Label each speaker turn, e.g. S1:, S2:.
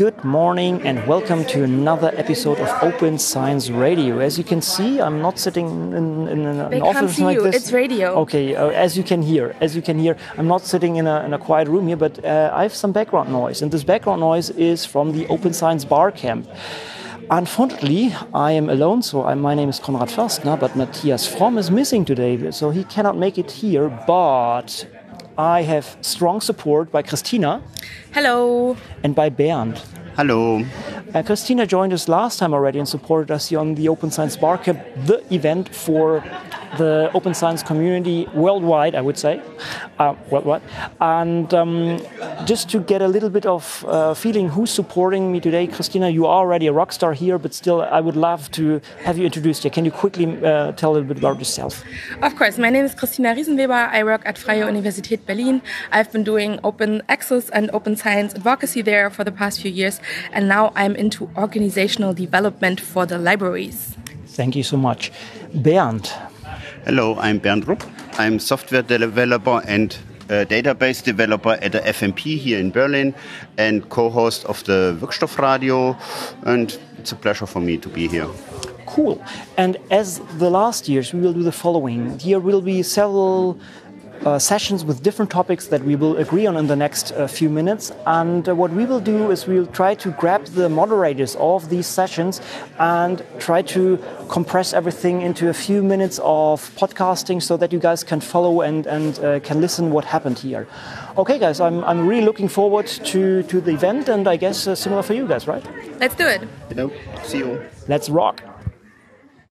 S1: Good morning and welcome to another episode of Open Science Radio. As you can see, I'm not sitting in, in an,
S2: they
S1: office like
S2: you.
S1: this.
S2: It's radio.
S1: Okay, uh, as you can hear, as you can hear, I'm not sitting in a, in a quiet room here, but uh, I have some background noise, and this background noise is from the Open Science Bar Camp. Unfortunately, I am alone, so I, my name is Konrad Förstner, but Matthias Fromm is missing today, so he cannot make it here. But I have strong support by Christina.
S2: Hello.
S1: And by Bernd.
S3: Hello.
S1: Uh, Christina joined us last time already and supported us here on the Open Science Barcamp, the event for the open science community worldwide, I would say, uh, worldwide. And um, just to get a little bit of uh, feeling who's supporting me today, Christina, you are already a rock star here, but still, I would love to have you introduced here. Can you quickly uh, tell a little bit about yourself?
S2: Of course. My name is Christina Riesenweber. I work at Freie Universität Berlin. I've been doing open access and open science advocacy there for the past few years, and now I'm into organizational development for the libraries.
S1: Thank you so much. Bernd,
S3: Hello, I'm Bernd Rupp. I'm software developer and uh, database developer at the FMP here in Berlin and co-host of the Wirkstoffradio and it's a pleasure for me to be here.
S1: Cool. And as the last years, we will do the following. Here will be several uh, sessions with different topics that we will agree on in the next uh, few minutes. And uh, what we will do is we'll try to grab the moderators of these sessions and try to compress everything into a few minutes of podcasting so that you guys can follow and, and uh, can listen what happened here. Okay, guys, I'm, I'm really looking forward to, to the event and I guess uh, similar for you guys, right?
S2: Let's do it.
S3: Hello. See you.
S1: Let's rock.